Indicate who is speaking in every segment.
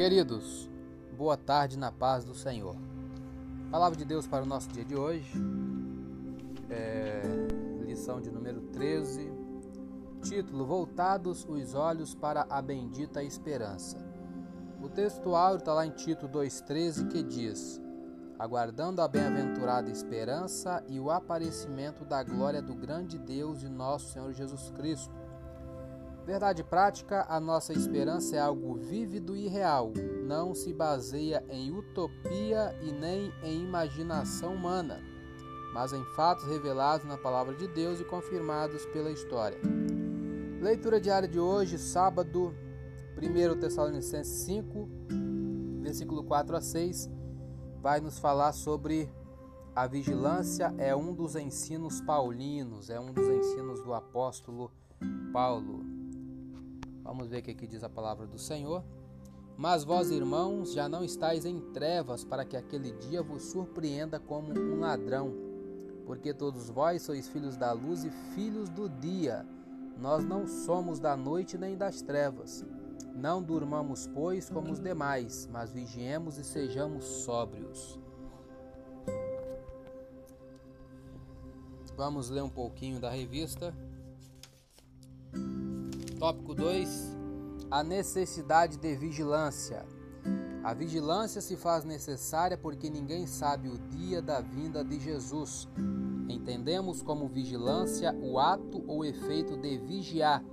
Speaker 1: Queridos, boa tarde na paz do Senhor. Palavra de Deus para o nosso dia de hoje, é, lição de número 13, título: Voltados os olhos para a bendita esperança. O texto áureo está lá em Tito 2,13 que diz: Aguardando a bem-aventurada esperança e o aparecimento da glória do grande Deus e nosso Senhor Jesus Cristo Verdade prática, a nossa esperança é algo vívido e real, não se baseia em utopia e nem em imaginação humana, mas em fatos revelados na palavra de Deus e confirmados pela história. Leitura diária de hoje, sábado, 1 Tessalonicenses 5, versículo 4 a 6, vai nos falar sobre a vigilância, é um dos ensinos paulinos, é um dos ensinos do apóstolo Paulo. Vamos ver o que aqui diz a palavra do Senhor. Mas vós, irmãos, já não estáis em trevas para que aquele dia vos surpreenda como um ladrão. Porque todos vós sois filhos da luz e filhos do dia. Nós não somos da noite nem das trevas. Não durmamos, pois, como os demais, mas vigiemos e sejamos sóbrios. Vamos ler um pouquinho da revista. Tópico 2: A necessidade de vigilância. A vigilância se faz necessária porque ninguém sabe o dia da vinda de Jesus. Entendemos como vigilância o ato ou efeito de vigiar,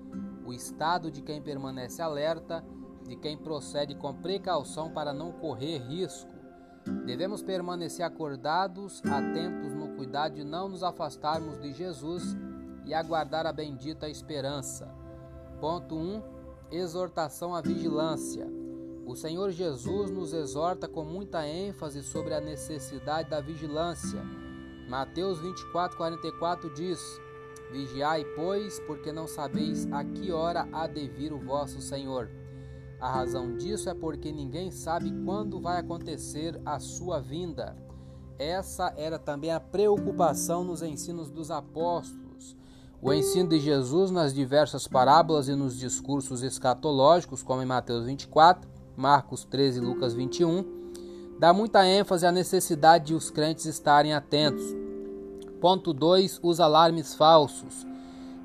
Speaker 1: o estado de quem permanece alerta, de quem procede com precaução para não correr risco. Devemos permanecer acordados, atentos no cuidado de não nos afastarmos de Jesus e aguardar a bendita esperança. Ponto 1. Exortação à vigilância. O Senhor Jesus nos exorta com muita ênfase sobre a necessidade da vigilância. Mateus 24, 44 diz: Vigiai, pois, porque não sabeis a que hora há de vir o vosso Senhor. A razão disso é porque ninguém sabe quando vai acontecer a sua vinda. Essa era também a preocupação nos ensinos dos apóstolos o ensino de Jesus nas diversas parábolas e nos discursos escatológicos, como em Mateus 24, Marcos 13 e Lucas 21, dá muita ênfase à necessidade de os crentes estarem atentos. Ponto 2. Os alarmes falsos.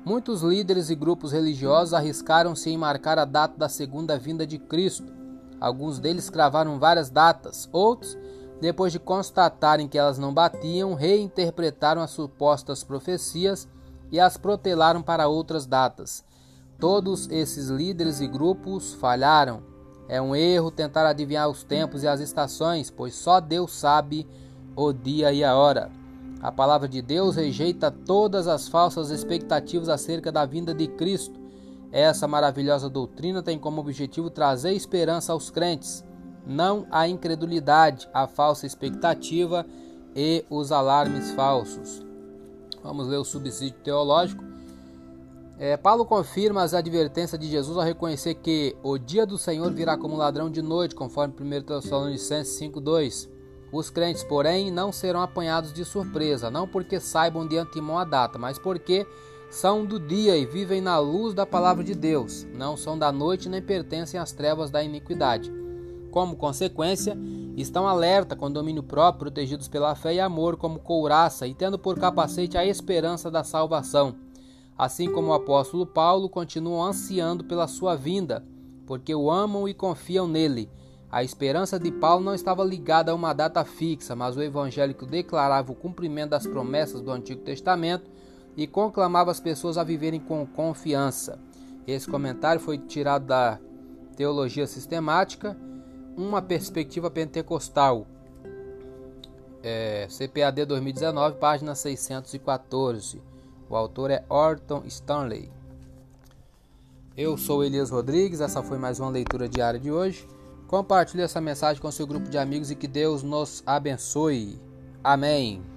Speaker 1: Muitos líderes e grupos religiosos arriscaram-se em marcar a data da segunda vinda de Cristo. Alguns deles cravaram várias datas, outros, depois de constatarem que elas não batiam, reinterpretaram as supostas profecias e as protelaram para outras datas. Todos esses líderes e grupos falharam. É um erro tentar adivinhar os tempos e as estações, pois só Deus sabe o dia e a hora. A palavra de Deus rejeita todas as falsas expectativas acerca da vinda de Cristo. Essa maravilhosa doutrina tem como objetivo trazer esperança aos crentes, não a incredulidade, a falsa expectativa e os alarmes falsos. Vamos ler o subsídio teológico. É, Paulo confirma as advertências de Jesus ao reconhecer que o dia do Senhor virá como ladrão de noite, conforme 1 Tessalonicenses 5,2. Os crentes, porém, não serão apanhados de surpresa, não porque saibam de antemão a data, mas porque são do dia e vivem na luz da palavra de Deus, não são da noite nem pertencem às trevas da iniquidade. Como consequência, estão alerta com domínio próprio, protegidos pela fé e amor como couraça e tendo por capacete a esperança da salvação. Assim como o apóstolo Paulo, continuam ansiando pela sua vinda, porque o amam e confiam nele. A esperança de Paulo não estava ligada a uma data fixa, mas o evangélico declarava o cumprimento das promessas do Antigo Testamento e conclamava as pessoas a viverem com confiança. Esse comentário foi tirado da Teologia Sistemática uma perspectiva pentecostal. É, CPAD 2019, página 614. O autor é Orton Stanley. Eu sou Elias Rodrigues, essa foi mais uma leitura diária de hoje. Compartilhe essa mensagem com seu grupo de amigos e que Deus nos abençoe. Amém.